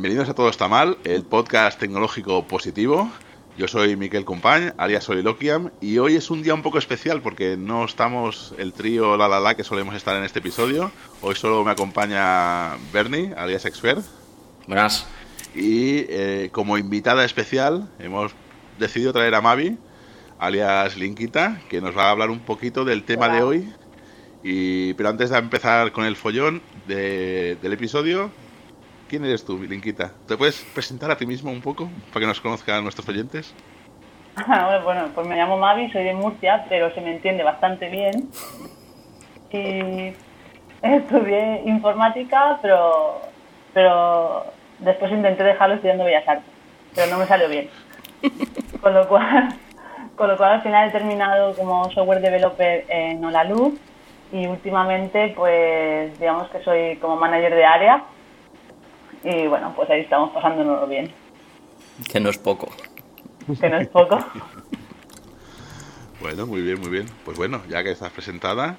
Bienvenidos a Todo está mal, el podcast tecnológico positivo. Yo soy Miquel Compañ, alias Soliloquiam, y hoy es un día un poco especial porque no estamos el trío la la la que solemos estar en este episodio. Hoy solo me acompaña Bernie, alias Expert. Buenas. Y eh, como invitada especial hemos decidido traer a Mavi, alias Linkita, que nos va a hablar un poquito del tema de hoy. Y, pero antes de empezar con el follón del episodio, ¿quién eres tú, Linkita? ¿Te puedes presentar a ti mismo un poco para que nos conozcan nuestros oyentes? bueno, pues me llamo Mavi, soy de Murcia, pero se me entiende bastante bien. Y estudié informática, pero, pero después intenté dejarlo estudiando Bellas Artes, pero no me salió bien. Con lo cual, con lo cual al final he terminado como software developer en Olaluz y últimamente pues digamos que soy como manager de área y bueno, pues ahí estamos pasándonos bien. Que no es poco. Que no es poco. bueno, muy bien, muy bien. Pues bueno, ya que estás presentada,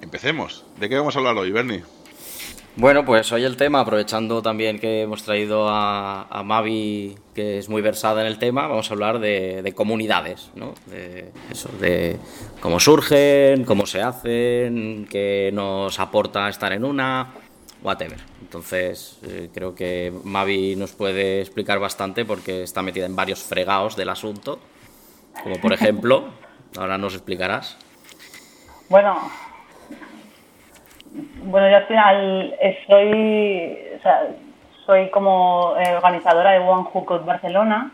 empecemos. ¿De qué vamos a hablar hoy, Bernie? Bueno, pues hoy el tema, aprovechando también que hemos traído a, Mavi, que es muy versada en el tema, vamos a hablar de, comunidades, ¿no? De eso, de cómo surgen, cómo se hacen, qué nos aporta estar en una, whatever. Entonces, eh, creo que Mavi nos puede explicar bastante porque está metida en varios fregados del asunto, como por ejemplo, ahora nos explicarás. Bueno, bueno, yo al final soy, soy como eh, organizadora de One Hook Barcelona,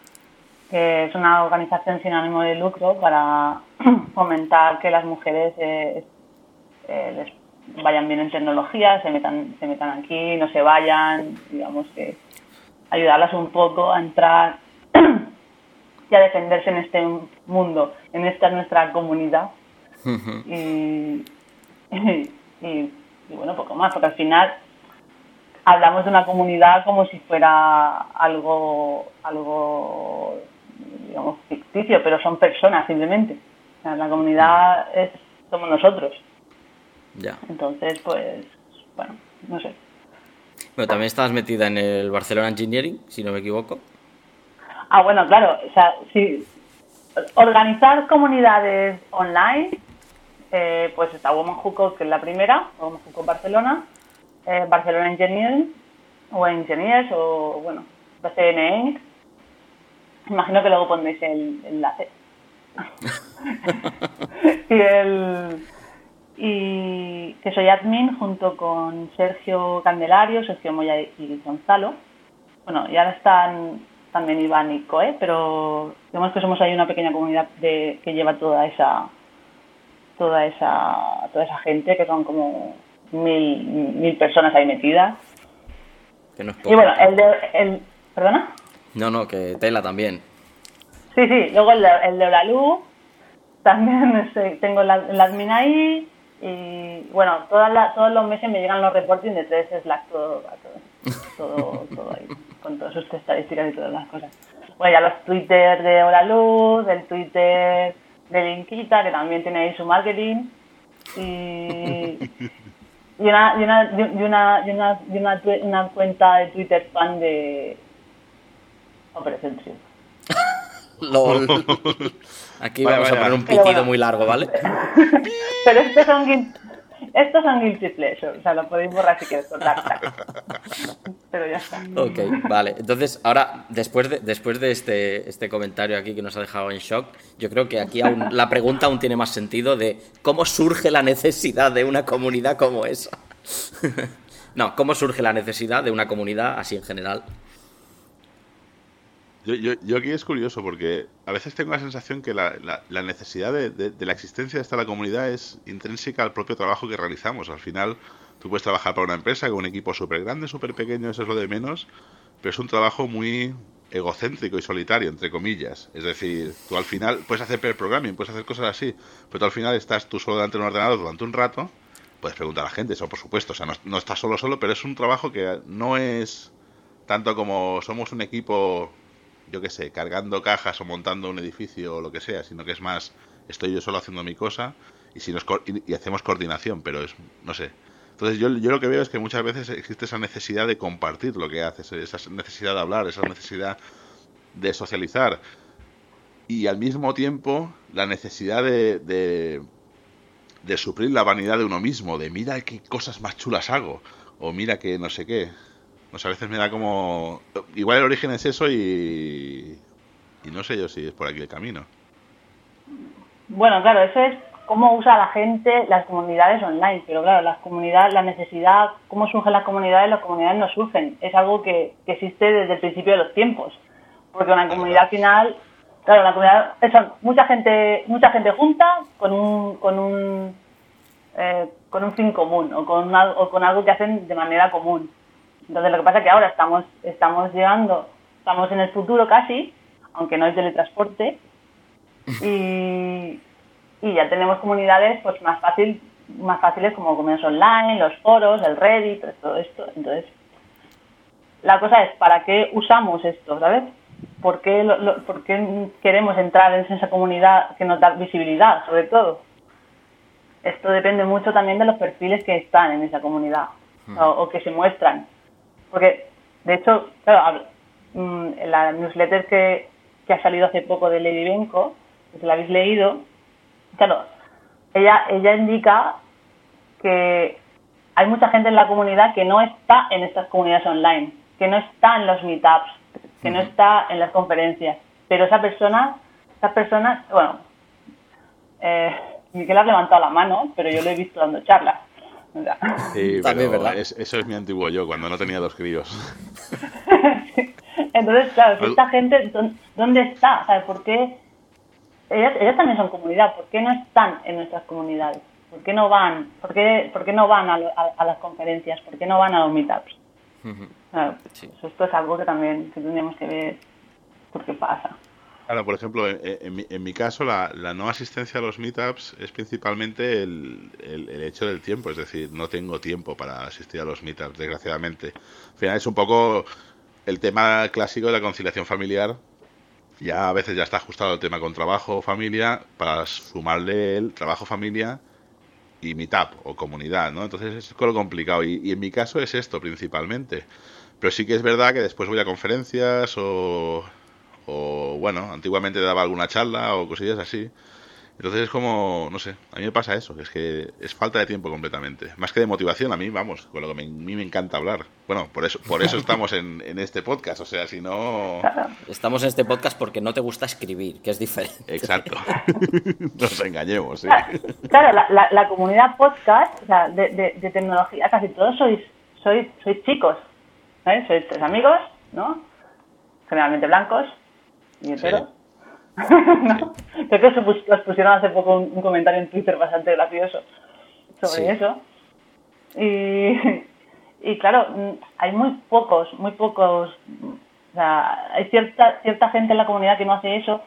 que es una organización sin ánimo de lucro para fomentar que las mujeres eh, eh, les vayan bien en tecnología, se metan, se metan aquí, no se vayan, digamos que ayudarlas un poco a entrar y a defenderse en este mundo, en esta nuestra comunidad. y, y y bueno, poco más, porque al final hablamos de una comunidad como si fuera algo, algo digamos, ficticio, pero son personas simplemente. la comunidad es, somos nosotros. Ya. Entonces, pues, bueno, no sé. Pero también estabas metida en el Barcelona Engineering, si no me equivoco. Ah, bueno, claro, o sea, sí, organizar comunidades online eh, pues está Woman Who que es la primera, Woman Who Barcelona, eh, Barcelona Engineering, o Engineers, o bueno, BCN Imagino que luego pondréis el, enlace. y el y que soy admin junto con Sergio Candelario, Sergio Moya y Gonzalo. Bueno, ya están también Iván y Coe, pero digamos que somos ahí una pequeña comunidad de, que lleva toda esa toda esa, toda esa gente, que son como mil, mil personas ahí metidas. Que no es Y bueno, el de... El, ¿Perdona? No, no, que tela también. Sí, sí, luego el de, el de luz también tengo la, el admin ahí y bueno, todas todos los meses me llegan los reportes de 3 Slack, todo, todo, todo, ahí, con todas sus estadísticas y todas las cosas. Bueno, ya los Twitter de Hora Luz, el Twitter de Linkita, que también tiene ahí su marketing, y, y, una, y, una, y, una, y, una, y una, una, cuenta de Twitter fan de Operación Triunfo. LOL. Aquí vamos a poner un pitido muy largo, ¿vale? Pero estos son estos son guilty pleasure, o sea, lo podéis borrar si queréis Pero ya está. Ok, vale. Entonces, ahora, después de, después de este, este comentario aquí que nos ha dejado en shock, yo creo que aquí aún, la pregunta aún tiene más sentido de cómo surge la necesidad de una comunidad como esa. no, cómo surge la necesidad de una comunidad así en general. Yo, yo, yo, aquí es curioso porque a veces tengo la sensación que la, la, necesidad de, de, la existencia de esta comunidad es intrínseca al propio trabajo que realizamos. Al final, tú puedes trabajar para una empresa con un equipo súper grande, súper pequeño, eso es lo de menos, pero es un trabajo muy egocéntrico y solitario, entre comillas. Es decir, tú al final puedes hacer per programming, puedes hacer cosas así, pero tú al final estás tú solo delante de un ordenador durante un rato, puedes preguntar a la gente, eso por supuesto, o sea, no, no estás solo solo, pero es un trabajo que no es tanto como somos un equipo yo qué sé, cargando cajas o montando un edificio o lo que sea, sino que es más, estoy yo solo haciendo mi cosa y, si nos, y, hacemos coordinación, pero es, no sé, Entonces yo, yo lo que veo es que muchas veces existe esa necesidad de compartir lo que haces, esa necesidad de hablar, esa necesidad de socializar y al mismo tiempo la necesidad de, de, de suplir la vanidad de uno mismo, de mira qué cosas más chulas hago o mira que no sé qué. O sea, a veces me da como... Igual el origen es eso y... Y no sé yo si es por aquí el camino. Bueno, claro, eso es cómo usa la gente las comunidades online. Pero claro, las comunidades, la necesidad, cómo surgen las comunidades, las comunidades no surgen. Es algo que, que existe desde el principio de los tiempos. Porque una comunidad final, claro, la comunidad, eso, mucha gente, mucha gente junta con un, con un, eh, con un fin común o con, o con algo que hacen de manera común. Entonces lo que pasa es que ahora estamos, estamos llegando, estamos en el futuro casi, aunque no hay teletransporte, y, y ya tenemos comunidades pues más fácil más fáciles como comercios online, los foros, el Reddit, todo esto. Entonces, la cosa es, ¿para qué usamos esto, sabes? ¿Por qué, lo, ¿Por qué queremos entrar en esa comunidad que nos da visibilidad, sobre todo? Esto depende mucho también de los perfiles que están en esa comunidad o, o, que se muestran. Porque, de hecho, claro, mm, en la newsletter que, que ha salido hace poco de Lady Benko, que si la habéis leído, claro, ella, ella indica que hay mucha gente en la comunidad que no está en estas comunidades online, que no está en los meetups, que no está en las conferencias. Pero esa persona, esas personas, bueno, eh, Miguel ha levantado la mano, pero yo lo he visto dando charlas. O sea. Sí, pero ¿verdad? Es, eso es mi antiguo yo, cuando no tenía dos críos. Entonces, claro, esta gente, ¿dónde está? ¿Sabes por qué? Ellas, ellas también son comunidad, ¿por qué no están en nuestras comunidades? ¿Por qué no van? ¿Por qué, por qué no van a, a, a, las conferencias? ¿Por qué no van a los meetups? Uh -huh. claro, sí. Esto es algo que también que tendríamos que ver por qué pasa. Claro, por ejemplo, en, mi, en mi, caso, la, la, no asistencia a los meetups es principalmente el, hecho del tiempo, es decir, no tengo tiempo para asistir a los meetups, desgraciadamente. Al final es un poco el tema clásico de la conciliación familiar. Ya a veces ya está ajustado el tema con trabajo, familia, para sumarle el trabajo, familia y meetup o comunidad, ¿no? Entonces es lo complicado y, y en mi caso es esto principalmente. Pero sí que es verdad que después voy a conferencias o o bueno, antiguamente daba alguna charla o cosillas así. Entonces es como, no sé, a mí me pasa eso, que es que es falta de tiempo completamente. Más que de motivación, a mí, vamos, con lo que me, a mí me encanta hablar. Bueno, por eso, por eso estamos en, en este podcast, o sea, si no... Estamos en este podcast porque no te gusta escribir, que es diferente. Exacto. Nos engañemos, sí. Claro, la, la, la comunidad podcast, o sea, de, de, de, tecnología, casi todos sois, sois, sois chicos, ¿eh? Sois tres amigos, ¿no? Generalmente blancos, y entero. Sí. no. Creo que os pusieron hace poco un, un, comentario en Twitter bastante gracioso sobre sí. eso. Y, y claro, hay muy pocos, muy pocos, o sea, hay cierta, cierta gente en la comunidad que no hace eso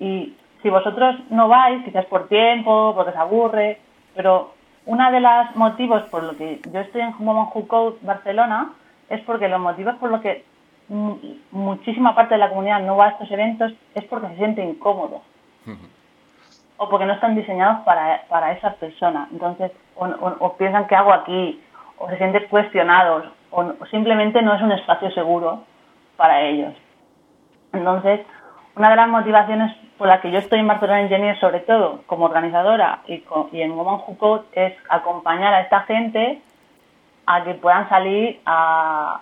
y si vosotros no vais, quizás por tiempo, porque se aburre, pero uno de los motivos por lo que yo estoy en Who Code Barcelona es porque los motivos por los que muchísima parte de la comunidad no va a estos eventos es porque se siente incómodo uh -huh. o porque no están diseñados para, para esas personas. Entonces, o, o, o, piensan qué hago aquí, o se sienten cuestionados, o, o, simplemente no es un espacio seguro para ellos. Entonces, una de las motivaciones por las que yo estoy en Barcelona Engineer, sobre todo como organizadora y, con, y en Woman Who Code, es acompañar a esta gente a que puedan salir a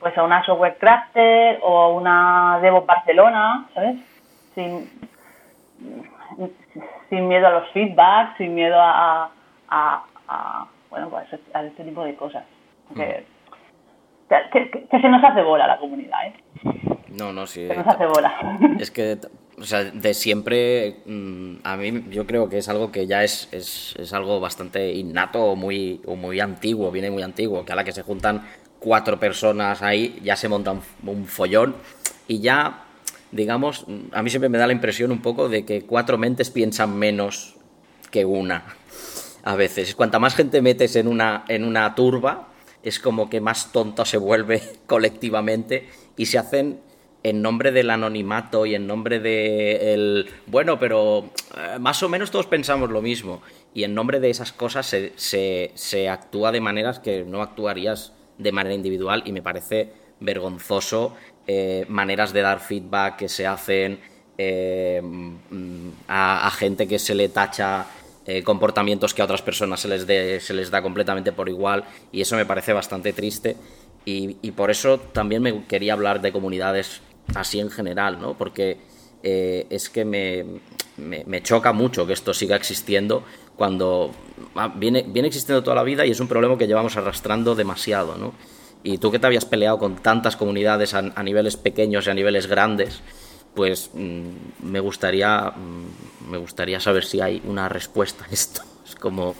pues a una software crafter o a una DevOps Barcelona, ¿sabes? Sin, sin miedo a los feedbacks, sin miedo a, a, a bueno, pues a este tipo de cosas. Que, que, que, que, se nos hace bola la comunidad, ¿eh? No, no, sí. Se nos hace bola. Es que, o sea, de siempre, mm, a mí yo creo que es algo que ya es, es, es algo bastante innato o muy, o muy antiguo, viene muy antiguo, que a la que se juntan cuatro personas ahí, ya se monta un, un, follón y ya, digamos, a mí siempre me da la impresión un poco de que cuatro mentes piensan menos que una. A veces, cuanta más gente metes en una, en una turba, es como que más tonto se vuelve colectivamente y se hacen en nombre del anonimato y en nombre de el bueno, pero eh, más o menos todos pensamos lo mismo y en nombre de esas cosas se, se, se actúa de maneras que no actuarías de manera individual y me parece vergonzoso eh, maneras de dar feedback que se hacen eh, mm, a, gente que se le tacha eh, comportamientos que a otras personas se les, se les da completamente por igual y eso me parece bastante triste y, por eso también me quería hablar de comunidades así en general, ¿no? Porque es que me, me, choca mucho que esto siga existiendo cuando ah, viene, viene existiendo toda la vida y es un problema que llevamos arrastrando demasiado, ¿no? Y tú que te habías peleado con tantas comunidades a, niveles pequeños y a niveles grandes, pues mm, me gustaría mm, me gustaría saber si hay una respuesta a esto. Es como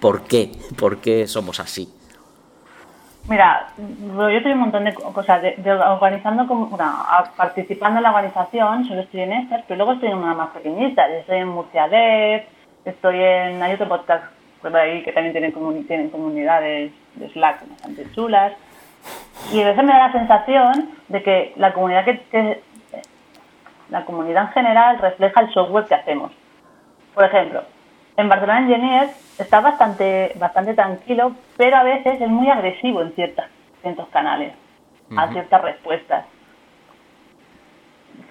¿por qué? ¿Por qué somos así? Mira, yo estoy un montón de cosas, de, organizando, como, participando en la organización, solo estoy en estas, pero luego estoy en una más pequeñita, estoy en Murcia Dev, estoy en, hay otro podcast por ahí que también tienen, tienen comunidades de Slack bastante chulas, y a veces me da la sensación de que la comunidad que, la comunidad en general refleja el software que hacemos. Por ejemplo, en Barcelona Engineers está bastante, bastante tranquilo, pero a veces es muy agresivo en ciertas, ciertos canales, a ciertas respuestas.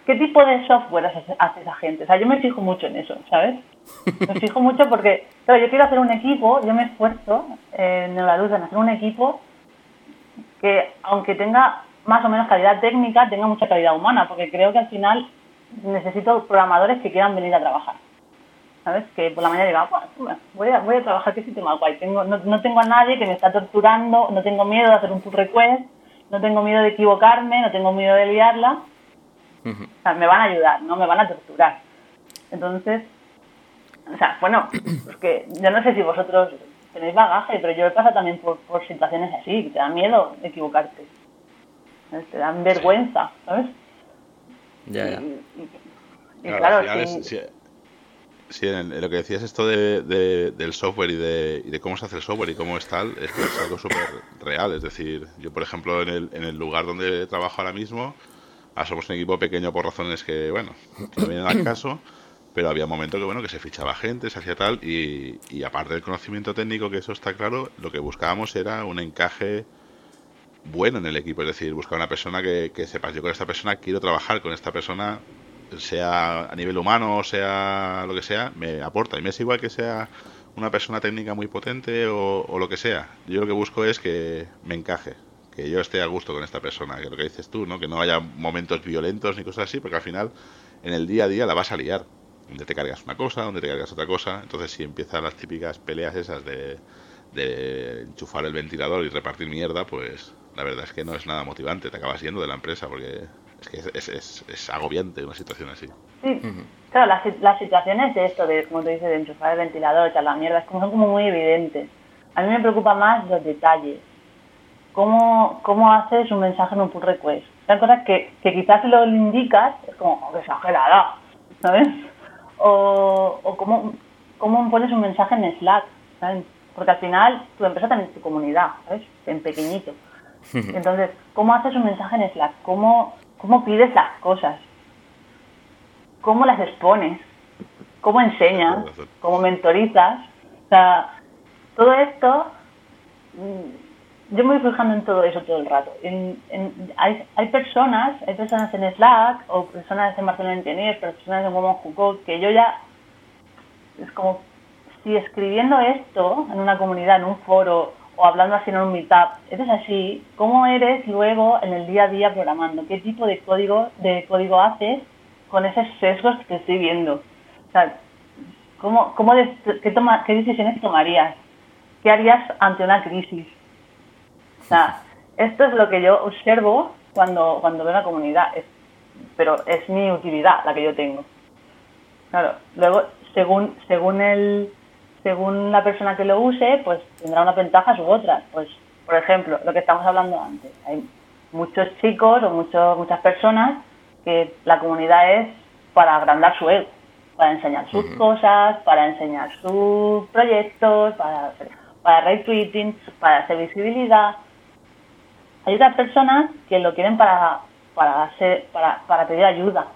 ¿Qué tipo de software hace, esa gente? O sea, yo me fijo mucho en eso, ¿sabes? Me fijo mucho porque, claro, yo quiero hacer un equipo, yo me esfuerzo eh, en la luz en hacer un equipo que aunque tenga más o menos calidad técnica, tenga mucha calidad humana, porque creo que al final necesito programadores que quieran venir a trabajar. ¿Sabes? Que por la mañana diga, voy a, voy a trabajar, qué sistema guay. Tengo, no, tengo a nadie que me está torturando, no tengo miedo de hacer un pull request, no tengo miedo de equivocarme, no tengo miedo de liarla. O sea, me van a ayudar, no me van a torturar. Entonces, o sea, bueno, porque yo no sé si vosotros tenéis bagaje, pero yo he pasado también por, situaciones así, que te dan miedo de equivocarte. Te dan vergüenza, ¿sabes? Ya, ya. Y, claro, sí, en, lo que decías esto de, del software y de, y de, cómo se hace el software y cómo es tal, es, es algo súper real. Es decir, yo, por ejemplo, en el, en el lugar donde trabajo ahora mismo, ah, somos un equipo pequeño por razones que, bueno, que no vienen al caso pero había momentos que bueno que se fichaba gente, se hacía tal y, y, aparte del conocimiento técnico que eso está claro, lo que buscábamos era un encaje bueno en el equipo, es decir, buscar una persona que, que sepas yo con esta persona quiero trabajar con esta persona sea a nivel humano, sea lo que sea, me aporta. Y me es igual que sea una persona técnica muy potente o, o lo que sea. Yo lo que busco es que me encaje, que yo esté a gusto con esta persona, que lo que dices tú, ¿no? Que no haya momentos violentos ni cosas así, porque al final en el día a día la vas a liar donde te cargas una cosa, donde te cargas otra cosa. Entonces, si empiezan las típicas peleas esas de, de enchufar el ventilador y repartir mierda, pues la verdad es que no es nada motivante. Te acabas yendo de la empresa porque es que es, es, es, agobiante una situación así. Sí, claro, las, las, situaciones de esto, de como te dices, de enchufar el ventilador, echar la mierda, es como, son como muy evidentes. A mí me preocupa más los detalles. ¿Cómo, cómo haces un mensaje en un pull request? Son cosas que, que quizás si lo indicas, es como, oh, exagerada, ¿sabes? o, o cómo, cómo pones un mensaje en Slack, Porque al final tu empresa también es tu comunidad, ¿sabes? En pequeñito. Entonces, ¿cómo haces un mensaje en Slack? ¿Cómo, cómo pides las cosas? ¿Cómo las expones? ¿Cómo enseñas? ¿Cómo mentorizas? O sea, todo esto yo me voy fijando en todo eso todo el rato. hay, hay personas, hay personas en Slack o personas en Barcelona Engineers, personas en Woman Who que yo ya es como si escribiendo esto en una comunidad, en un foro o hablando así en un meetup, eres así, ¿cómo eres luego en el día a día programando? ¿Qué tipo de código de código haces con esos sesgos que estoy viendo? O sea, ¿cómo, cómo qué, toma, ¿qué decisiones tomarías? ¿Qué harías ante una crisis? O sea, esto es lo que yo observo cuando, cuando veo una comunidad, pero es mi utilidad la que yo tengo. Claro, luego, según, según, el, según la persona que lo use, pues tendrá unas ventajas u otras. Pues, por ejemplo, lo que estamos hablando antes. Hay muchos chicos o muchos, muchas personas que la comunidad es para agrandar su ego, para enseñar sus cosas, para enseñar sus proyectos, para, para retweeting, para hacer visibilidad. Hay otras personas que lo quieren para, para, para, para pedir ayuda.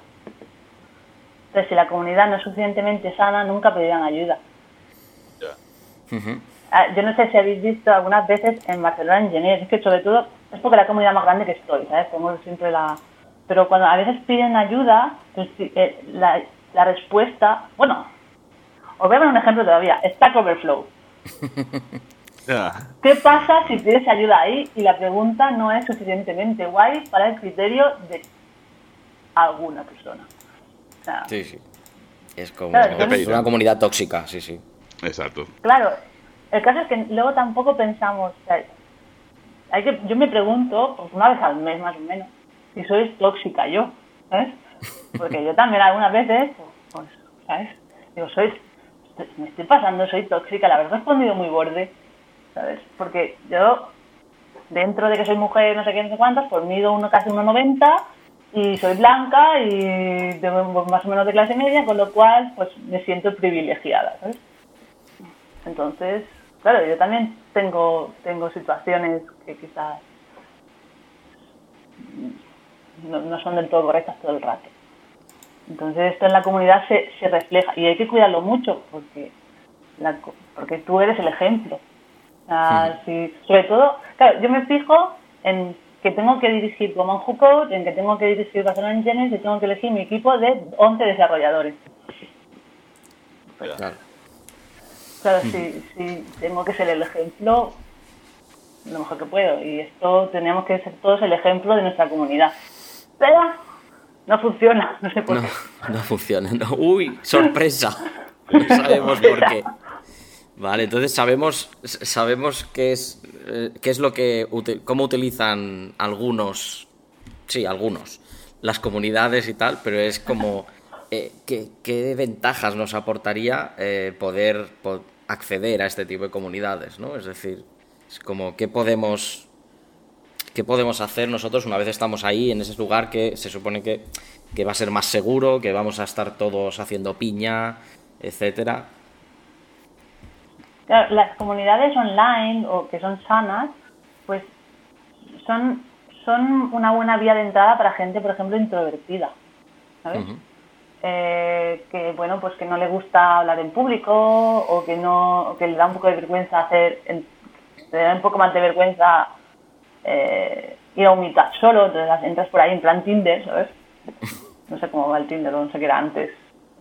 Entonces, si la comunidad no es suficientemente sana, nunca pedirán ayuda. Ah, yo no sé si habéis visto algunas veces en Barcelona Engineers, es que sobre todo es porque la comunidad más grande que estoy, ¿sabes? Pongo siempre la... Pero cuando a veces piden ayuda, pues, eh, la, la respuesta, bueno, os voy a dar un ejemplo todavía, Stack Overflow. ¿Qué pasa si pides ayuda ahí y la pregunta no es suficientemente guay para el criterio de alguna persona? sí, sí. Es como una comunidad tóxica, sí, sí. Exacto. Claro, el caso es que luego tampoco pensamos, hay que, yo me pregunto, pues una vez al mes más o menos, si soy tóxica yo, ¿sabes? Porque yo también algunas veces, pues, ¿sabes? Digo, soy, me estoy pasando, soy tóxica, la verdad he respondido muy borde, ¿sabes? Porque yo, dentro de que soy mujer, no sé qué, no sé cuántos, pues mido uno, casi 1,90 y soy blanca y tengo más o menos de clase media, con lo cual, pues me siento privilegiada. Entonces, claro, yo también tengo, tengo situaciones que quizás no, son del todo correctas todo el rato. Entonces esto en la comunidad se, se refleja y hay que cuidarlo mucho porque, porque tú eres el ejemplo. Sobre todo, claro, yo me fijo en que tengo que dirigir Comanju Code, en que tengo que dirigir Barcelona Engineers y tengo que elegir mi equipo de 11 desarrolladores. Claro, claro si, si tengo que ser el ejemplo, lo mejor que puedo. Y esto tenemos que ser todos el ejemplo de nuestra comunidad. Pero no funciona, no sé por qué. No funciona, no. Uy, sorpresa. No sabemos por qué. Vale, entonces sabemos, sabemos qué es, eh, qué es lo que, cómo utilizan algunos, sí, algunos, las comunidades y tal, pero es como, eh, ¿qué, ventajas nos aportaría eh, poder acceder a este tipo de comunidades, ¿no? Es decir, es como, ¿qué podemos, ¿qué podemos hacer nosotros una vez estamos ahí, en ese lugar que se supone que, que va a ser más seguro, que vamos a estar todos haciendo piña, etcétera? Las comunidades online o que son sanas, pues son, son una buena vía de entrada para gente, por ejemplo, introvertida, ¿sabes? Eh, que bueno, pues que no le gusta hablar en público o que no, que le da un poco de vergüenza hacer, le da un poco más de vergüenza eh, ir a un meetup solo, entonces entras por ahí en plan Tinder, ¿sabes? No sé cómo va el Tinder, no sé qué era antes,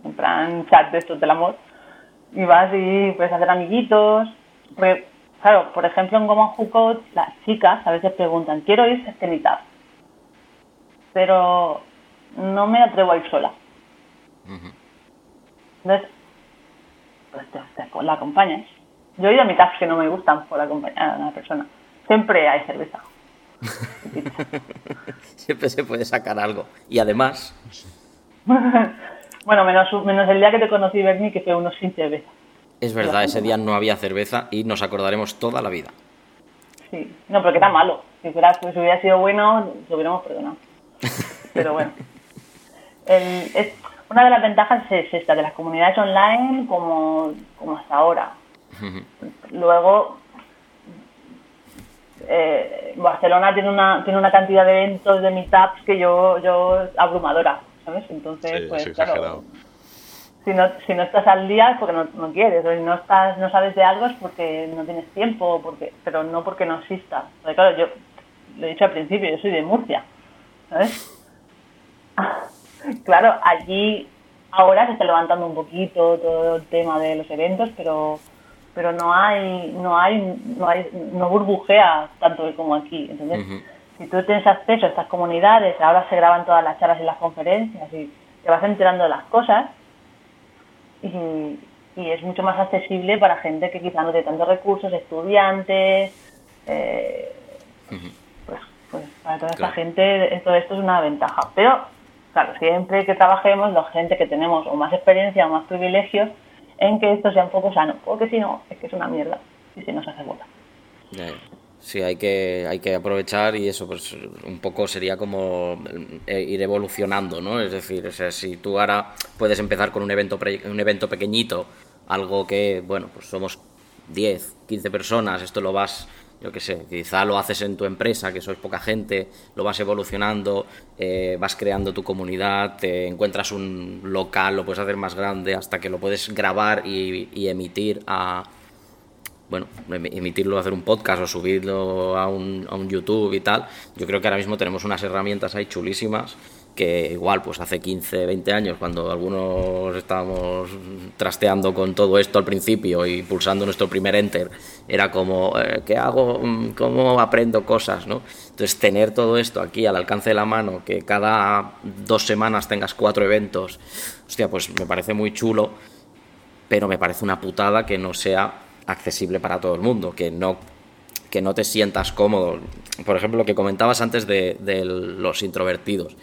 en plan chat de estos del amor y vas y puedes hacer amiguitos. Porque, claro, por ejemplo, en Goma Code, las chicas a veces preguntan, quiero ir a este meetup, pero no me atrevo a ir sola. Entonces, pues te, la acompañas. Yo he ido a meetups que no me gustan por acompañar a una persona. Siempre hay cerveza. Siempre se puede sacar algo. Y además... Bueno, menos, menos el día que te conocí, Bernie, que fue unos sin cerveza. Es verdad, ese día no había cerveza y nos acordaremos toda la vida. Sí, no, pero que era malo. Si, fuera, si hubiera sido bueno, lo hubiéramos perdonado. Pero bueno. es, una de las ventajas es esta, de las comunidades online como, como hasta ahora. Luego, eh, Barcelona tiene una, tiene una cantidad de eventos, de meetups que yo, yo abrumadora. Entonces, pues claro, si no, si no estás al día es porque no, no quieres, o si no, estás, no sabes de algo es porque no tienes tiempo, porque, pero no porque no exista. Porque claro, yo lo he dicho al principio, yo soy de Murcia, ¿sabes? claro, allí ahora se está levantando un poquito todo el tema de los eventos, pero pero no hay no hay no hay no burbujea tanto como aquí entonces si tú tienes acceso a estas comunidades, ahora se graban todas las charlas y las conferencias y te vas enterando de las cosas y, es mucho más accesible para gente que quizá no tiene tantos recursos, estudiantes, eh, pues, pues, para toda esta gente todo esto es una ventaja. Pero, claro, siempre que trabajemos, la gente que tenemos o más experiencia o más privilegios, en que esto sea un poco sano, porque si no, es que es una mierda y se hace bola. Sí, hay que, hay que aprovechar y eso pues un poco sería como eh, ir evolucionando, ¿no? Es decir, si tú ahora puedes empezar con un evento, un evento pequeñito, algo que, bueno, pues somos 10, 15 personas, esto lo vas yo qué sé, quizá lo haces en tu empresa, que sois poca gente, lo vas evolucionando, eh, vas creando tu comunidad, te encuentras un local, lo puedes hacer más grande hasta que lo puedes grabar y, emitir a, bueno, emitirlo, hacer un podcast o subirlo a un, a un YouTube y tal. Yo creo que ahora mismo tenemos unas herramientas ahí chulísimas que igual pues hace 15, 20 años cuando algunos estábamos trasteando con todo esto al principio y pulsando nuestro primer enter era como eh, ¿qué hago? ¿cómo aprendo cosas? ¿no? entonces tener todo esto aquí al alcance de la mano que cada dos semanas tengas cuatro eventos hostia pues me parece muy chulo pero me parece una putada que no sea accesible para todo el mundo que no que no te sientas cómodo por ejemplo lo que comentabas antes de, los introvertidos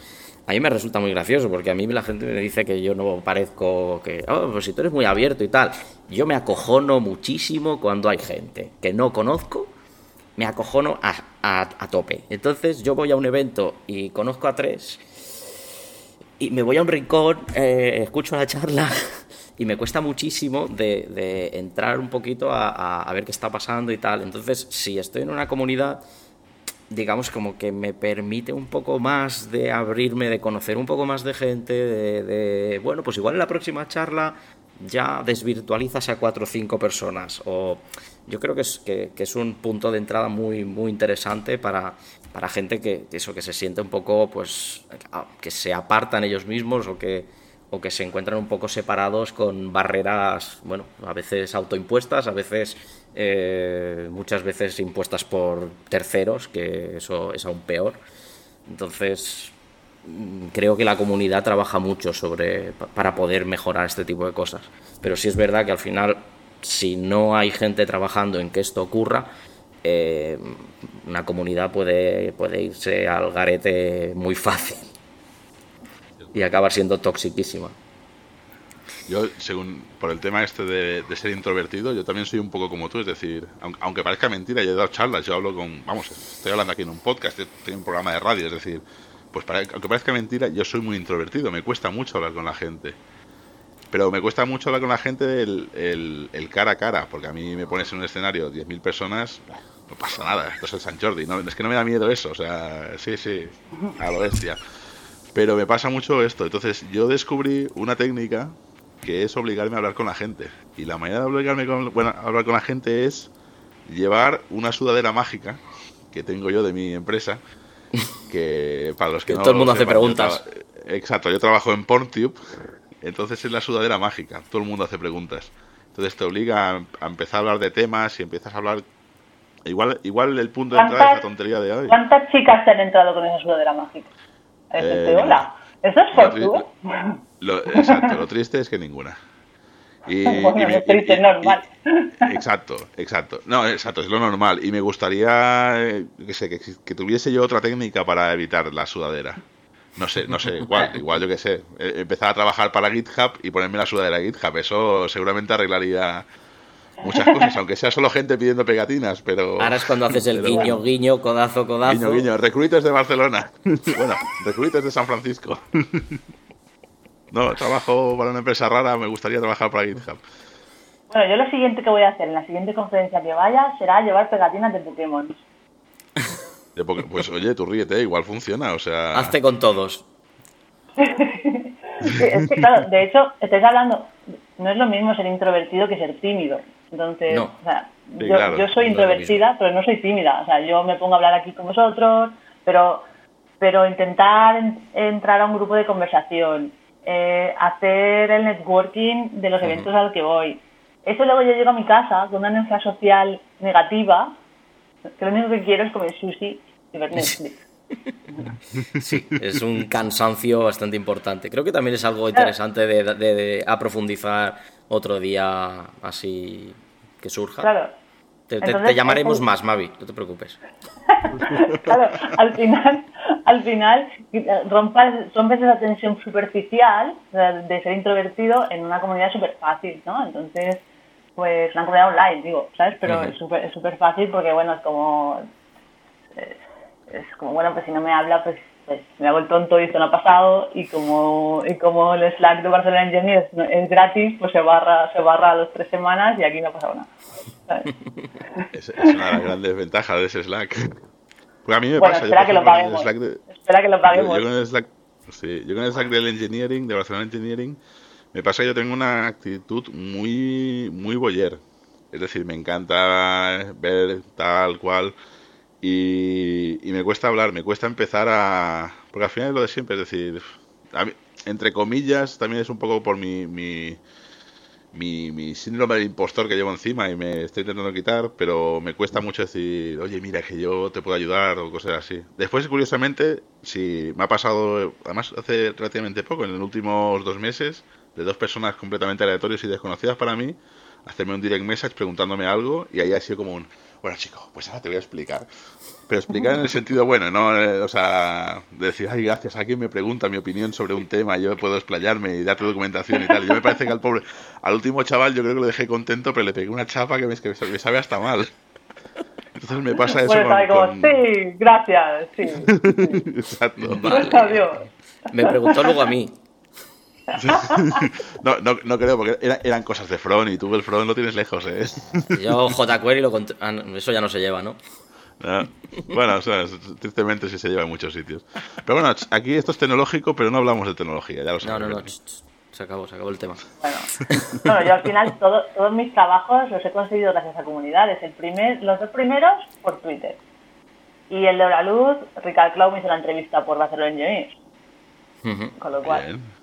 a mí me resulta muy gracioso porque a mí la gente me dice que yo no parezco que, oh, pues si tú eres muy abierto y tal. Yo me acojono muchísimo cuando hay gente que no conozco, me acojono a, a, tope. Entonces yo voy a un evento y conozco a tres y me voy a un rincón, eh, escucho la charla y me cuesta muchísimo de, de entrar un poquito a, a ver qué está pasando y tal. Entonces, si estoy en una comunidad digamos, como que me permite un poco más de abrirme, de conocer un poco más de gente, de, bueno, pues igual en la próxima charla ya desvirtualizas a cuatro o cinco personas. O yo creo que es, que, es un punto de entrada muy, muy interesante para, para gente que, eso, que se siente un poco, pues, que se apartan ellos mismos o que, que se encuentran un poco separados con barreras, bueno, a veces autoimpuestas, a veces eh, muchas veces impuestas por terceros, que eso es aún peor. Entonces, mm, creo que la comunidad trabaja mucho sobre para poder mejorar este tipo de cosas. Pero sí es verdad que al final, si no hay gente trabajando en que esto ocurra, eh, una comunidad puede, puede irse al garete muy fácil y acabar siendo toxiquísima. Yo, según por el tema este de, ser introvertido, yo también soy un poco como tú, es decir, aunque, parezca mentira, yo he dado charlas, yo hablo con, vamos, estoy hablando aquí en un podcast, en un programa de radio, es decir, pues para, aunque parezca mentira, yo soy muy introvertido, me cuesta mucho hablar con la gente. Pero me cuesta mucho hablar con la gente el, el, cara a cara, porque a mí me pones en un escenario 10.000 personas, no pasa nada, esto es el San Jordi, ¿no? es que no me da miedo eso, o sea, sí, sí, a lo bestia. Pero me pasa mucho esto, entonces yo descubrí una técnica que es obligarme a hablar con la gente. Y la manera de obligarme a hablar con la gente es llevar una sudadera mágica que tengo yo de mi empresa, que para los que, no todo el mundo hace preguntas. Exacto, yo trabajo en PornTube, entonces es la sudadera mágica, todo el mundo hace preguntas. Entonces te obliga a, empezar a hablar de temas y empiezas a hablar Igual, igual el punto de entrada es la tontería de hoy. ¿Cuántas chicas te han entrado con esa sudadera mágica? Eh, hola. ¿Eso es por tú? Lo, exacto, lo triste es que ninguna. Y, triste, normal. exacto, exacto. No, exacto, es lo normal. Y me gustaría eh, que, sé, que, tuviese yo otra técnica para evitar la sudadera. No sé, no sé, igual, igual yo que sé. Eh, empezar a trabajar para GitHub y ponerme la sudadera GitHub. Eso seguramente arreglaría muchas cosas, aunque sea solo gente pidiendo pegatinas, pero... Ahora es cuando haces el guiño, guiño, codazo, codazo. Guiño, guiño, recruiters de Barcelona. bueno, recruiters de San Francisco. no, trabajo para una empresa rara, me gustaría trabajar para GitHub. Bueno, yo lo siguiente que voy a hacer en la siguiente conferencia que vaya será llevar pegatinas de Pokémon. pues oye, tú ríete, igual funciona, o sea... Hazte con todos. es que claro, de hecho, estáis hablando, no es lo mismo ser introvertido que ser tímido. Entonces, o sea, yo, soy introvertida, pero no soy tímida. O sea, yo me pongo a hablar aquí con vosotros, pero, pero intentar entrar a un grupo de conversación, eh, hacer el networking de los eventos a los que voy. Eso luego yo llego a mi casa con una energía social negativa, que lo único que quiero es comer sushi y ver Netflix. Sí, es un cansancio bastante importante. Creo que también es algo interesante de, de, aprofundizar otro día así que surja. Claro. Te, llamaremos más, Mavi, no te preocupes. claro, al final, al final rompes, rompes esa tensión superficial de ser introvertido en una comunidad súper fácil, ¿no? Entonces, pues una comunidad online, digo, ¿sabes? Pero es súper fácil porque, bueno, es como... Eh, es como, bueno, pues si no me habla, pues pues me hago el tonto y esto no ha pasado y como, y como el Slack de Barcelona Engineers es gratis, pues se barra, se barra a las tres semanas y aquí no ha pasado nada. Es, es, una de las grandes ventajas de ese Slack. Porque a mí me bueno, pasa. Espera yo, que lo paguemos. De, espera que lo paguemos. Yo, yo, con el Slack, sí, yo con el Slack del Engineering, de Barcelona Engineering, me pasa que yo tengo una actitud muy, muy boyer. Es decir, me encanta ver tal cual. Y, me cuesta hablar, me cuesta empezar a... Porque al final es lo de siempre, es decir, entre comillas, también es un poco por mi, mi, mi, síndrome del impostor que llevo encima y me estoy intentando quitar, pero me cuesta mucho decir, oye, mira, que yo te puedo ayudar o cosas así. Después, curiosamente, si me ha pasado, además hace relativamente poco, en los últimos dos meses, de dos personas completamente aleatorias y desconocidas para mí, hacerme un direct message preguntándome algo y ahí ha sido como un, bueno chico, pues ahora te voy a explicar. Pero explicar en el sentido bueno, no, eh, o sea, decir, ay, gracias, alguien me pregunta mi opinión sobre un tema, yo puedo explayarme y darte documentación y tal. Yo me parece que al pobre, al último chaval yo creo que lo dejé contento, pero le pegué una chapa que me, que me sabe hasta mal. Entonces me pasa eso. Bueno, con, con... sí, gracias, sí. sí. Exacto. Adiós. Me preguntó luego a mí. no, no, no, creo, porque era, eran cosas de front y tú el front lo tienes lejos, ¿eh? Yo jQuery lo ah, eso ya no se lleva, ¿no? No. Bueno, o sea, tristemente sí se lleva en muchos sitios. Pero bueno, aquí esto es tecnológico, pero no hablamos de tecnología, ya lo sabes. No, no, no, se acabó, se acabó el tema. Bueno, bueno yo al final todo, todos mis trabajos los he conseguido gracias a comunidades. El primer, los dos primeros por Twitter. Y el de la luz, Ricard Clau me hizo la entrevista por Barcelona Engineers. Uh -huh. Con lo cual... Bien.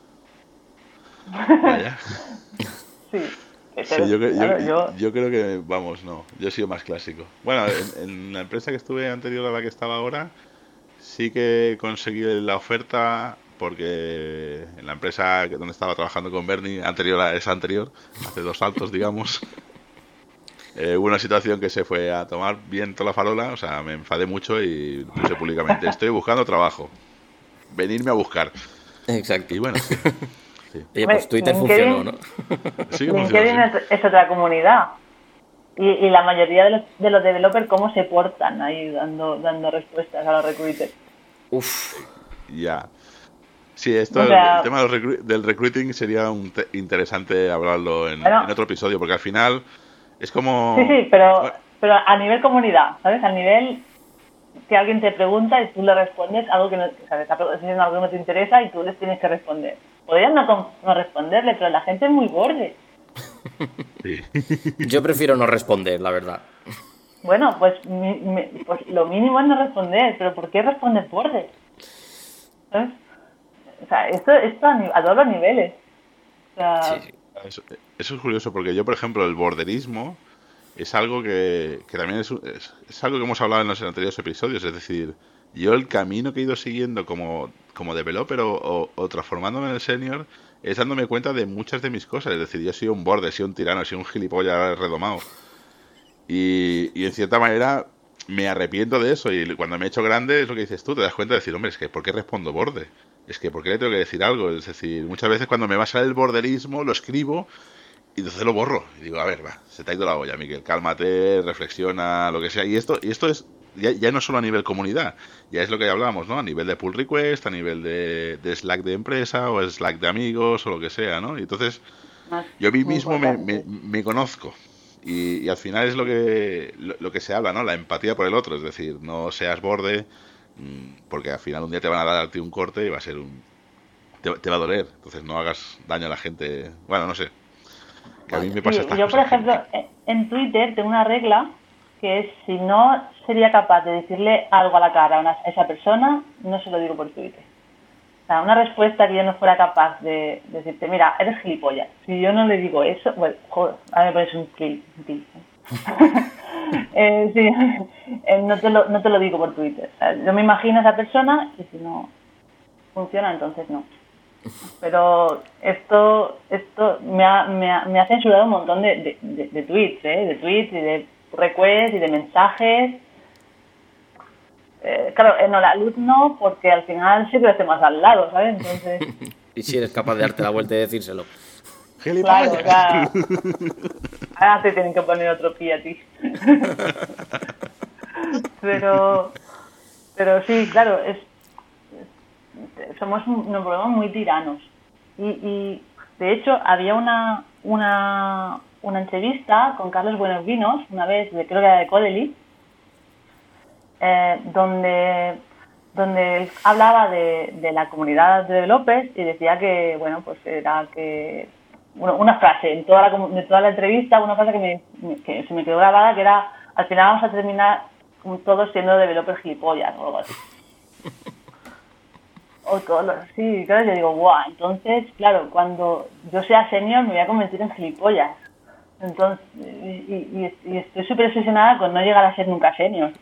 Vaya. sí. Sí, yo, yo, yo, yo, creo que, vamos, no, yo he sido más clásico. Bueno, en, en, la empresa que estuve anterior a la que estaba ahora, sí que conseguí la oferta porque en la empresa donde estaba trabajando con Bernie, anterior a esa anterior, hace dos saltos, digamos, eh, hubo una situación que se fue a tomar viento la farola, o sea, me enfadé mucho y puse públicamente, estoy buscando trabajo, venirme a buscar. Exacto. Y bueno, sí. Sí. Oye, pues Twitter funcionó, ¿no? Sí, LinkedIn es, es, otra comunidad. Y, y, la mayoría de los, de los developers, ¿cómo se portan ahí dando, dando respuestas a los recruiters? Uf. Ya. Sí, esto, O sea- el tema del, recru- del recruiting sería un te- interesante hablarlo en, Bueno. en otro episodio, porque al final es como... Sí, sí, pero, pero a nivel comunidad, ¿sabes? A nivel que alguien te pregunta y tú le respondes algo que no, está diciendo algo que no te interesa y tú les tienes que responder. Podrías no, con- no responderle, pero la gente es muy borde. Sí. Yo prefiero no responder, la verdad. Bueno, pues, mi- mi- pues lo mínimo es no responder, pero ¿por qué respondes borde? ¿Sabes? O sea, esto, esto a, a todos los niveles. O sea, Sí, sí. Eso, eso es curioso porque yo, por ejemplo, el borderismo es algo que, que también es, es, es algo que hemos hablado en los anteriores episodios. Es decir, yo el camino que he ido siguiendo como, como developer o, o, transformándome en el senior es dándome cuenta de muchas de mis cosas. Es decir, yo he sido un borde, he sido un tirano, he sido un gilipollas redomado. Y, y en cierta manera me arrepiento de eso. Y cuando me he hecho grande es lo que dices tú, te das cuenta de decir, hombre, es que ¿por qué respondo borde? Es que ¿por qué le tengo que decir algo? Es decir, muchas veces cuando me va a salir el borderismo lo escribo y entonces lo borro. Y digo, a ver, va, se te ha ido la olla, Miguel, cálmate, reflexiona, lo que sea. Y esto, y esto es ya, ya no solo a nivel comunidad, ya es lo que hablábamos, ¿no? A nivel de pull request, a nivel de, de Slack de empresa o Slack de amigos o lo que sea, ¿no? Y entonces más- yo a mí mismo me, me, me conozco. Y, y al final es lo que, lo, lo que se habla, ¿no? La empatía por el otro. Es decir, no seas borde, mm, porque al final un día te van a dar a ti un corte y va a ser un. Te, te va a doler. Entonces no hagas daño a la gente. Bueno, no sé. Que a mí me pasa Sí, yo, por ejemplo, en Twitter tengo una regla que si no sería capaz de decirle algo a la cara a, una- a esa persona, no se lo digo por Twitter. O sea, una respuesta que yo no fuera capaz de, de decirte, mira, eres gilipollas. Si yo no le digo eso, bueno, joder, ahora me pones un kill. un kill. eh, sí, eh, no, te lo, no te lo digo por Twitter. Yo me imagino a esa persona y si no funciona, entonces no. Pero esto esto me ha, me ha, me ha censurado un montón de, de, de, de tweets, ¿eh? De tweets y de requests y de mensajes. Eh, claro, en la luz no, porque al final siempre estemos al lado, ¿sabes? Entonces, Y si eres capaz de darte la vuelta y decírselo. claro, ya. Ahora te tienen que poner otro pie a ti. pero, pero sí, claro, es, somos, nos volvemos muy tiranos. Y, y de hecho, había una, una, una entrevista con Carlos Buenos Vinos, una vez, de, creo que era de Codeli, eh, donde, donde hablaba de, de la comunidad de López y decía que, bueno, pues era que bueno, una frase en toda la, de toda la entrevista, una frase que, me, que se me quedó grabada, que era, al final vamos a terminar todos siendo developers gilipollas o algo así. o todos, sí, claro, yo digo, guau, entonces, claro, cuando yo sea senior me voy a convertir en gilipollas. Entonces, y, estoy súper obsesionada con no llegar a ser nunca senior.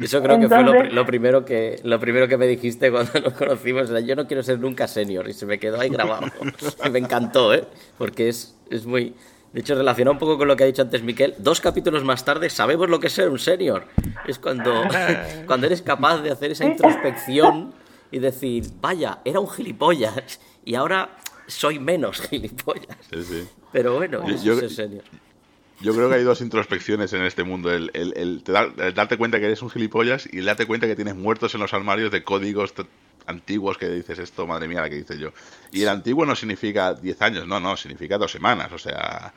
Eso creo que fue lo, primero que lo primero que me dijiste cuando nos conocimos. Era, yo no quiero ser nunca senior y se me quedó ahí grabado. me encantó, ¿eh? Porque es, es muy... De hecho, relaciona un poco con lo que ha dicho antes Miquel. Dos capítulos más tarde sabemos lo que es ser un senior. Es cuando, cuando eres capaz de hacer esa introspección y decir, vaya, era un gilipollas. Y ahora soy menos gilipollas. Sí, sí. Pero bueno, yo, Yo creo que hay dos introspecciones en este mundo. El, el, darte cuenta que eres un gilipollas y el darte cuenta que tienes muertos en los armarios de códigos antiguos que dices esto, madre mía, la que dice yo. Y el antiguo no significa 10 años, no, no, significa dos semanas, o sea...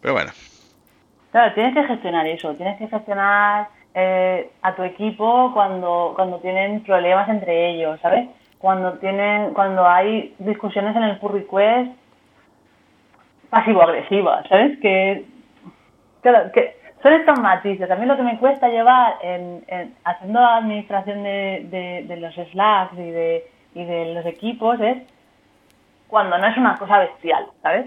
Pero bueno. Claro, tienes que gestionar eso, tienes que gestionar eh, a tu equipo cuando, cuando tienen problemas entre ellos, ¿sabes? Cuando tienen, cuando hay discusiones en el pull request pasivo-agresivas, ¿sabes? Que, que son estos matices. A mí lo que me cuesta llevar en, haciendo la administración de, de, los slacks y de, y de los equipos es cuando no es una cosa bestial, ¿sabes?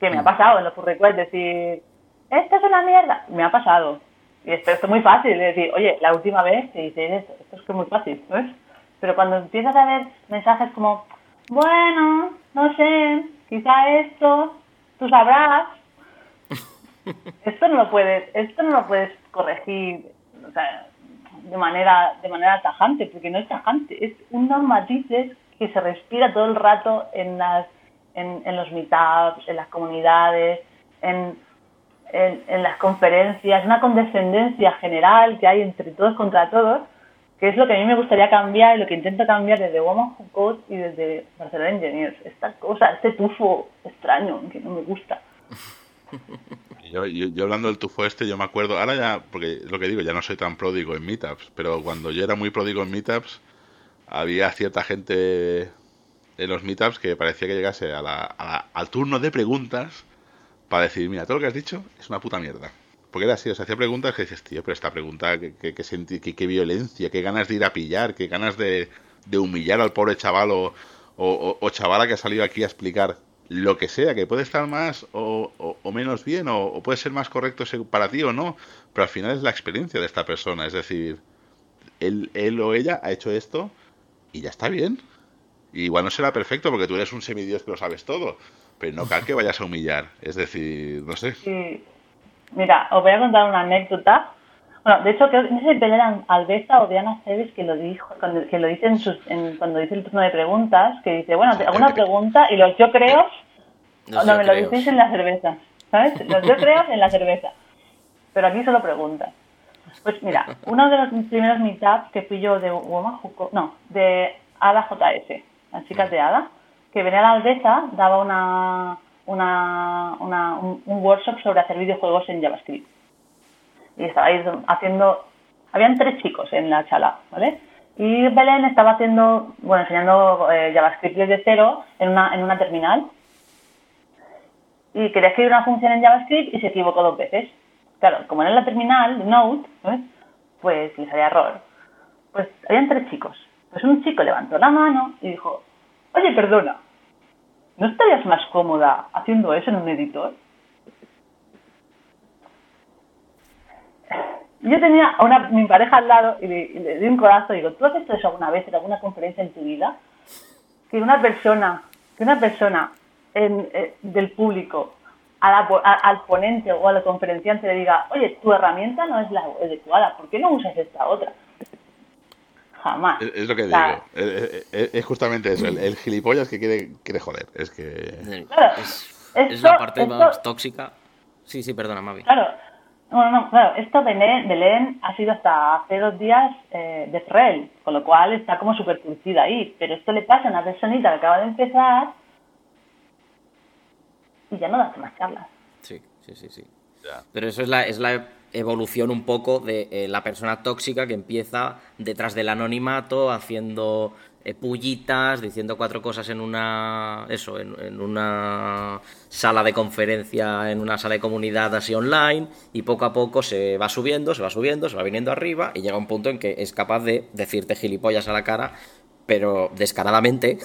Que me ha mm. pasado en los pull requests decir, esto es una mierda. Me ha pasado. Y esto, esto es muy fácil, decir, oye, la última vez que hice esto, esto es que es muy fácil, ¿sabes? Pero cuando empiezas a ver mensajes como, bueno, no sé, quizá esto, tú sabrás, esto no lo puedes, esto no lo puedes corregir, o sea, de manera, de manera tajante, porque no es tajante, es unos matices que se respira todo el rato en las, en, en los meetups, en las comunidades, en, en, en, las conferencias, una condescendencia general que hay entre todos contra todos, que es lo que a mí me gustaría cambiar y lo que intento cambiar desde Woman Who Code y desde Barcelona Engineers. Esta cosa, este tufo extraño que no me gusta. Yo, yo, hablando del tufo este, yo me acuerdo, ahora ya, porque lo que digo, ya no soy tan pródigo en meetups, pero cuando yo era muy pródigo en meetups, había cierta gente en los meetups que parecía que llegase a la, al turno de preguntas para decir, mira, todo lo que has dicho es una puta mierda. Porque era así, o sea, hacía preguntas que dices, tío, pero esta pregunta, qué que, que, que, violencia, qué ganas de ir a pillar, qué ganas de, de humillar al pobre chaval o, o, chavala que ha salido aquí a explicar lo que sea, que puede estar más o, o menos bien, o, puede ser más correcto para ti o no, pero al final es la experiencia de esta persona, es decir, él, él o ella ha hecho esto y ya está bien. Y igual no será perfecto porque tú eres un semidios que lo sabes todo, pero no cal que vayas a humillar, es decir, no sé. Mira, os voy a contar una anécdota. Bueno, de hecho, creo que no sé si eran Albeza o Diana Ceres que lo dijo, que lo dice en cuando dice el turno de preguntas, que dice, bueno, alguna pregunta y los yo creo, no, me lo decís en la cerveza, ¿sabes? Los yo creo en la cerveza. Pero aquí solo preguntas. Pues mira, uno de los primeros meetups que fui yo de Woman no, de Ada JS, las chicas de Ada, que venía a la Albeza, daba una una, una, un, workshop sobre hacer videojuegos en JavaScript. Y estaba ahí haciendo, habían tres chicos en la sala, ¿vale? Y Belén estaba haciendo, bueno, enseñando eh, JavaScript desde cero en una, en una terminal. Y quería escribir una función en JavaScript y se equivocó dos veces. Claro, como era en la terminal de Node, pues les había error. Pues habían tres chicos. Pues un chico levantó la mano y dijo, oye, perdona, ¿No estarías más cómoda haciendo eso en un editor? Yo tenía a una, mi pareja al lado y le, di un corazón y digo, ¿tú has hecho eso alguna vez en alguna conferencia en tu vida? Que una persona, que una persona eh, del público al ponente o al conferenciante le diga, oye, tu herramienta no es la adecuada, ¿por qué no usas esta otra? Jamás. Es, lo que digo. Es, justamente eso. El, gilipollas que quiere, quiere joder. Es que. es, la parte más tóxica. Sí, sí, perdona, Mavi. Claro. Bueno, no, claro, esto de Belén ha sido hasta hace dos días eh, de Frel, con lo cual está como súper curtida ahí. Pero esto le pasa a una personita que acaba de empezar y ya no da más charlas. Sí, sí, sí, sí. Pero eso es la, es la evolución un poco de eh, la persona tóxica que empieza detrás del anonimato haciendo eh, pullitas, diciendo cuatro cosas en una eso, en, una sala de conferencia, en una sala de comunidad así online, y poco a poco se va subiendo, se va subiendo, se va viniendo arriba, y llega un punto en que es capaz de decirte gilipollas a la cara, pero descaradamente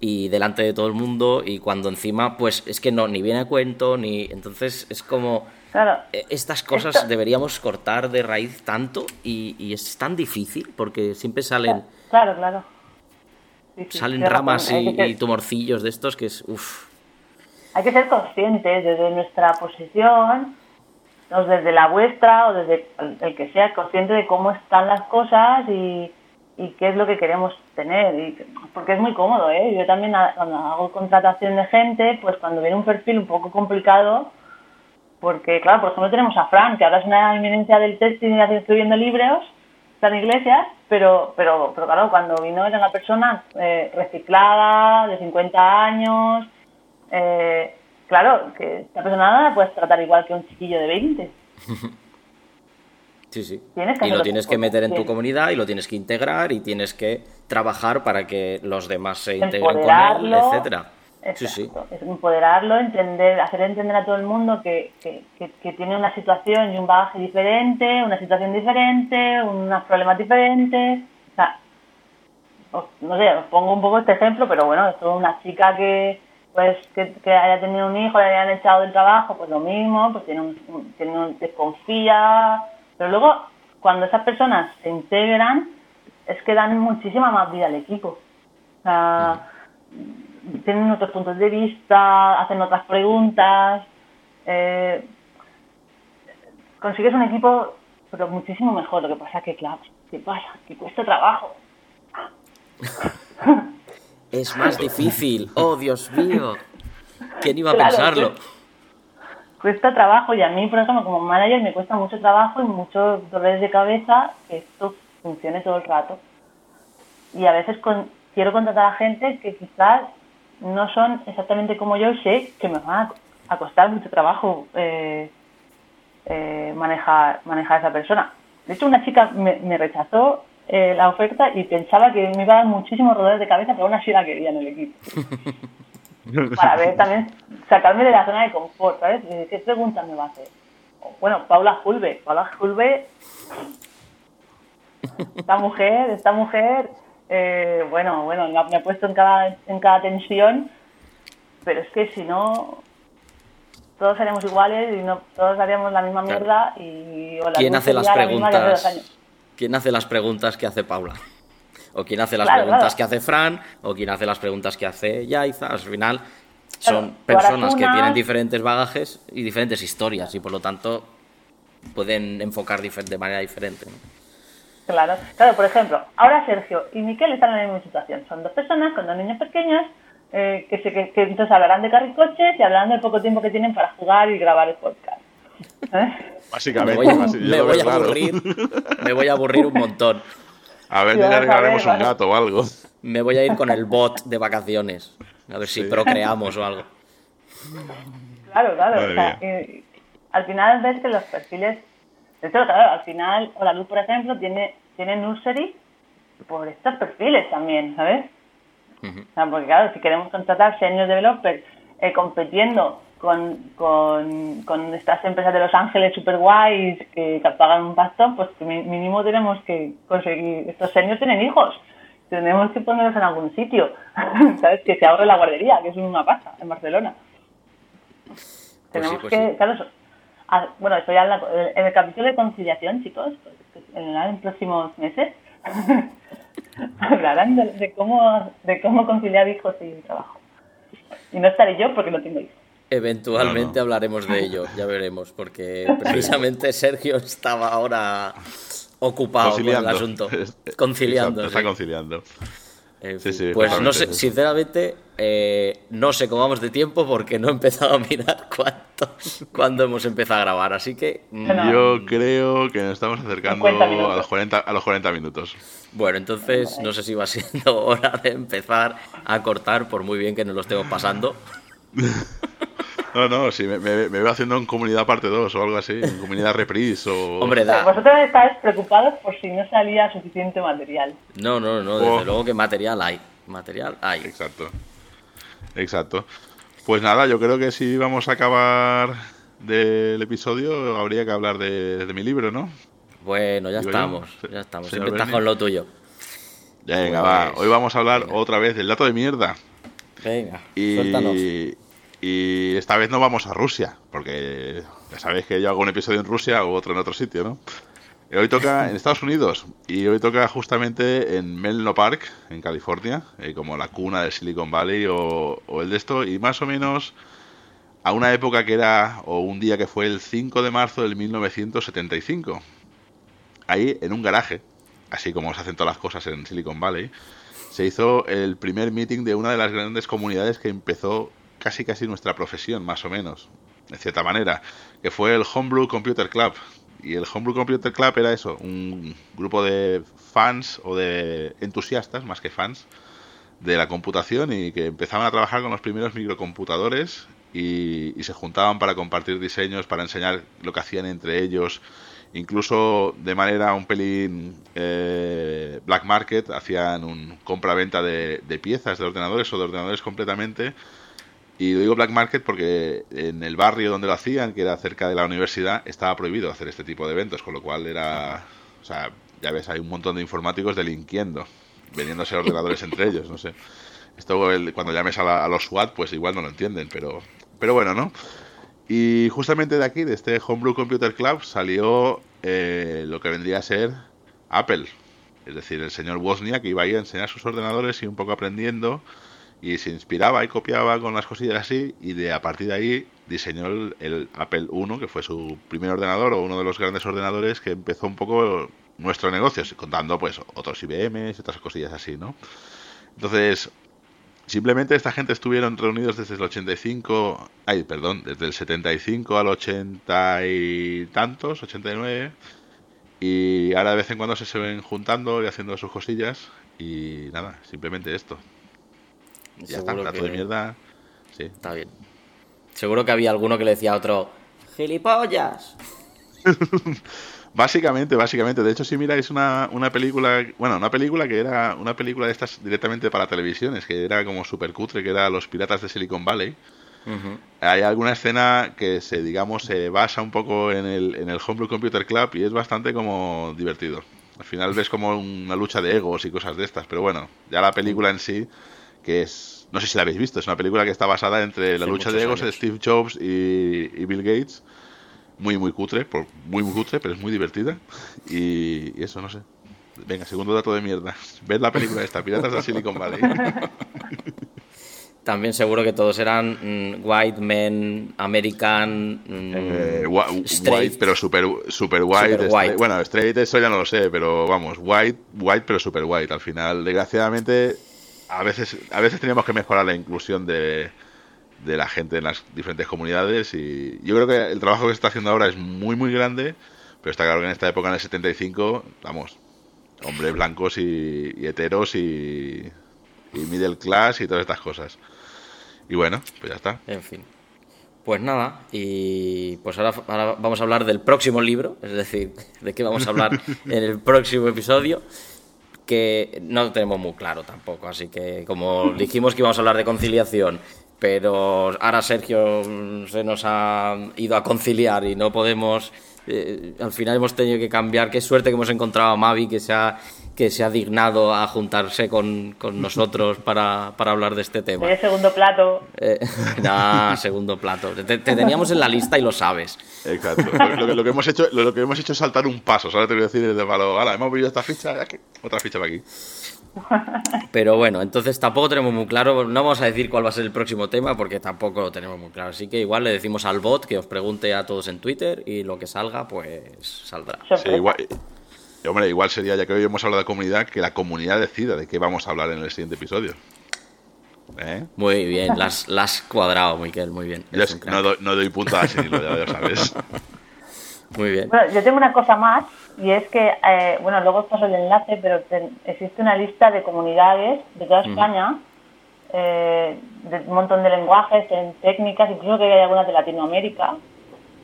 y delante de todo el mundo, y cuando encima, pues es que no, ni viene a cuento, ni. Entonces es como. Claro. Eh, estas cosas deberíamos cortar de raíz tanto y, es tan difícil porque siempre salen. Claro, claro. Salen ramas y, tumorcillos de estos que es, uff. Hay que ser conscientes desde nuestra posición, o desde la vuestra, o desde el que sea, consciente de cómo están las cosas y, qué es lo que queremos tener. Y, porque es muy cómodo, ¿eh? Yo también cuando hago contratación de gente, pues cuando viene un perfil un poco complicado, porque claro, por ejemplo tenemos a Fran, que ahora es una eminencia del testing y escribiendo libros, San Iglesias, pero, pero, pero claro, cuando vino era una persona eh, reciclada, de 50 años, eh, claro, que esta persona no la puedes tratar igual que un chiquillo de 20. Sí, sí. y lo tienes que meter en tu comunidad y lo tienes que integrar y tienes que trabajar para que los demás se integren con él, etcétera. Sí, sí. Es empoderarlo, entender, hacer entender a todo el mundo que, tiene una situación y un bagaje diferente, una situación diferente, unos problemas diferentes. O sea, no sé, os pongo un poco este ejemplo, pero bueno, esto es una chica que pues que, haya tenido un hijo, le hayan echado del trabajo, pues lo mismo, pues tiene un, tiene un desconfía, pero luego cuando esas personas se integran es que dan muchísima más vida al equipo. O sea, tienen otros puntos de vista, hacen otras preguntas. Eh, consigues un equipo, pero muchísimo mejor. Lo que pasa que, claro, ¿qué pasa? Que cuesta trabajo. es más difícil. Oh, Dios mío. ¿Quién iba a pensarlo? Cuesta trabajo y a mí, por ejemplo, como manager me cuesta mucho trabajo y muchos dolores de cabeza que esto funcione todo el rato. Y a veces quiero contratar a gente que quizás no son exactamente como yo sé que me va a costar mucho trabajo eh, eh, manejar, manejar a esa persona. De hecho, una chica me, rechazó eh, la oferta y pensaba que me iba a dar muchísimos dolores de cabeza, pero aún así la quería en el equipo. Para ver también, sacarme de la zona de confort, ¿sabes? ¿Qué preguntas me va a hacer? Bueno, Paula Julve. Paula Julve, esta mujer, esta mujer eh, bueno, bueno, me ha puesto en cada, en cada tensión, pero es que si no, todos seríamos iguales y no todos haríamos la misma mierda y ¿Quién hace las preguntas? ¿Quién hace las preguntas que hace Paula? O quién hace las preguntas que hace Fran, o quién hace las preguntas que hace Yaiza. Al final son personas que tienen diferentes bagajes y diferentes historias y por lo tanto pueden enfocar de manera diferente. Claro, claro, por ejemplo, ahora Sergio y Miquel están en la misma situación. Son dos personas con dos niños pequeños eh, que, se, que, entonces hablarán de carricoches y hablarán del poco tiempo que tienen para jugar y grabar el podcast. ¿Eh? Básicamente, me voy, a, aburrir, me voy a aburrir un montón. A ver, ya regalaremos un gato o algo. Me voy a ir con el bot de vacaciones. A ver si procreamos o algo. Claro, claro. O sea, al final ves que los perfiles de hecho, claro, al final, la Luz, por ejemplo, tiene, tiene nursery por estos perfiles también, ¿sabes? o sea, porque claro, si queremos contratar senior developers eh, compitiendo con, con, con, estas empresas de Los Ángeles super guays que, pagan un pastón, pues mínimo tenemos que conseguir, estos seniors tienen hijos, tenemos que ponerlos en algún sitio, ¿sabes? Que se ahorre la guardería, que es una pasta en Barcelona. Pues tenemos pues que, claro, Ah, bueno, estoy ya en, el capítulo de conciliación, chicos, pues, en los próximos meses, hablarán de, cómo, de cómo conciliar hijos y trabajo. Y no estaré yo porque no tengo hijos. Eventualmente hablaremos de ello, ya veremos, porque precisamente Sergio estaba ahora ocupado con el asunto, conciliando. Está, conciliando. Pues no sé, sinceramente, eh, no sé cómo vamos de tiempo porque no he empezado a mirar cuánto, cuándo hemos empezado a grabar, así que... Mm, Yo creo que nos estamos acercando a los, 40, a los 40 minutos. Bueno, entonces no sé si va siendo hora de empezar a cortar, por muy bien que nos lo estemos pasando. No, no, sí, me, me, veo haciendo en comunidad parte 2 o algo así, en comunidad reprise o... Hombre, da... Vosotros estáis preocupados por si no salía suficiente material. No, no, no, desde oh. luego que material hay, material hay. Exacto, exacto. Pues nada, yo creo que si vamos a acabar del episodio habría que hablar de, mi libro, ¿no? Bueno, ya estamos, ya estamos, siempre estás con lo tuyo. Venga, va, hoy vamos a hablar otra vez del dato de mierda. Venga, y... suéltanos. Y esta vez no vamos a Rusia, porque ya sabéis que yo hago un episodio en Rusia o otro en otro sitio, ¿no? Hoy toca en Estados Unidos y hoy toca justamente en Menlo Park, en California, eh, como la cuna de Silicon Valley o, o, el de esto, y más o menos a una época que era, o un día que fue el 5 de marzo del 1975. Ahí, en un garaje, así como se hacen todas las cosas en Silicon Valley, se hizo el primer meeting de una de las grandes comunidades que empezó casi casi nuestra profesión, más o menos, de cierta manera, que fue el Homebrew Computer Club. Y el Homebrew Computer Club era eso, un grupo de fans o de entusiastas, más que fans, de la computación y que empezaban a trabajar con los primeros microcomputadores y, se juntaban para compartir diseños, para enseñar lo que hacían entre ellos, incluso de manera un pelín eh, black market, hacían un compra-venta de, de, piezas de ordenadores o de ordenadores completamente y lo digo black market porque en el barrio donde lo hacían, que era cerca de la universidad, estaba prohibido hacer este tipo de eventos, con lo cual era, o sea, ya ves, hay un montón de informáticos delinquiendo, vendiéndose ordenadores entre ellos, no sé. Esto cuando llames a, los SWAT, pues igual no lo entienden, pero, pero bueno, ¿no? Y justamente de aquí, de este Homebrew Computer Club, salió eh, lo que vendría a ser Apple. Es decir, el señor Wozniak iba ahí a enseñar sus ordenadores y un poco aprendiendo y se inspiraba y copiaba con las cosillas así y de a partir de ahí diseñó el, Apple I, que fue su primer ordenador o uno de los grandes ordenadores que empezó un poco nuestro negocio, contando pues otros IBM otras cosillas así, ¿no? Entonces, simplemente esta gente estuvieron reunidos desde el 85, ay, perdón, desde el 75 al 80 y tantos, 89, y ahora de vez en cuando se, se ven juntando y haciendo sus cosillas y nada, simplemente esto. Ya está, plato de mierda. Sí. Está bien. Seguro que había alguno que le decía a otro, ¡gilipollas! básicamente, básicamente. De hecho, si miráis una, una película, bueno, una película que era una película de estas directamente para televisiones, que era como super cutre, que era Los Piratas de Silicon Valley. Hay alguna escena que se, digamos, se basa un poco en el, en el Homebrew Computer Club y es bastante como divertido. Al final ves como una lucha de egos y cosas de estas, pero bueno, ya la película en sí que es, no sé si la habéis visto, es una película que está basada entre la lucha de egos de Steve Jobs y, Bill Gates. Muy, muy cutre, por, muy, muy cutre, pero es muy divertida. Y, eso, no sé. Venga, segundo dato de mierda. Ved la película esta, Piratas de Silicon Valley. También seguro que todos eran mm, white men, American, mm, eh, white, pero super, super white. white. bueno, straight eso ya no lo sé, pero vamos, white, white pero super white. Al final, desgraciadamente, a veces, a veces teníamos que mejorar la inclusión de, de la gente en las diferentes comunidades y yo creo que el trabajo que se está haciendo ahora es muy muy grande, pero está claro que en esta época en el 75, vamos, hombres blancos y, heteros y, y, middle class y todas estas cosas. Y bueno, pues ya está. En fin. Pues nada, y pues ahora, ahora vamos a hablar del próximo libro, es decir, de qué vamos a hablar en el próximo episodio que no tenemos muy claro tampoco. Así que, como dijimos que íbamos a hablar de conciliación, pero ahora Sergio se nos ha ido a conciliar y no podemos. Eh, al final hemos tenido que cambiar. Qué suerte que hemos encontrado a Mavi que se ha que se ha dignado a juntarse con, nosotros para, hablar de este tema. El segundo plato. Eh, segundo plato. Te, teníamos en la lista y lo sabes. Exacto. Lo, que, hemos hecho, lo, que hemos hecho es saltar un paso. Ahora te voy a decir de palo. Ahora hemos visto esta ficha, otra ficha para aquí. Pero bueno, entonces tampoco tenemos muy claro, no vamos a decir cuál va a ser el próximo tema porque tampoco lo tenemos muy claro. Así que igual le decimos al bot que os pregunte a todos en Twitter y lo que salga, pues saldrá. Sí, igual, hombre, igual sería, ya que hoy hemos hablado de comunidad, que la comunidad decida de qué vamos a hablar en el siguiente episodio. ¿Eh? Muy bien, las, las cuadrado, Miquel, muy bien. Yo no, doy, no doy puntadas sin hilo, ya lo sabes. Muy bien. Bueno, yo tengo una cosa más y es que, eh, bueno, luego os paso el enlace, pero existe una lista de comunidades de toda España, eh, de un montón de lenguajes, en técnicas, incluso que hay algunas de Latinoamérica,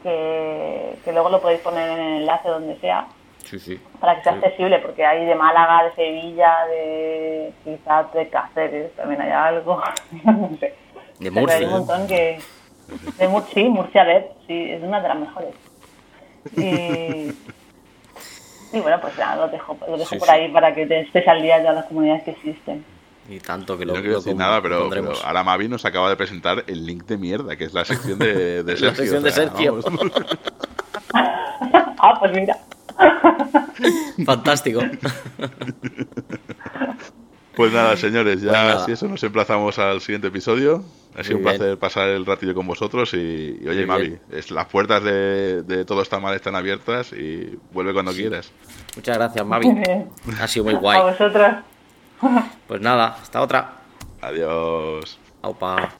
que, que luego lo podéis poner en el enlace donde sea. Sí, sí. Para que sea accesible, porque hay de Málaga, de Sevilla, de quizás de Cáceres, también hay algo, no sé. De Murcia. Hay un montón que... De Mur sí, Murcia, a ver, sí, es una de las mejores. Y, y bueno, pues ya lo dejo, lo dejo por ahí para que te estés al día de las comunidades que existen. Y tanto que lo No quiero decir nada, pero, pero, ahora Mavi nos acaba de presentar el link de mierda, que es la sección de, de Sergio. La sección de Sergio. ah, pues mira. Fantástico. Pues nada, señores, ya si eso nos emplazamos al siguiente episodio. Ha sido un placer pasar el ratillo con vosotros y, oye, Mavi, es, las puertas de, de, todo está mal están abiertas y vuelve cuando quieras. Muchas gracias, Mavi. Ha sido muy guay. A vosotros. Pues nada, hasta otra. Adiós. Aupa.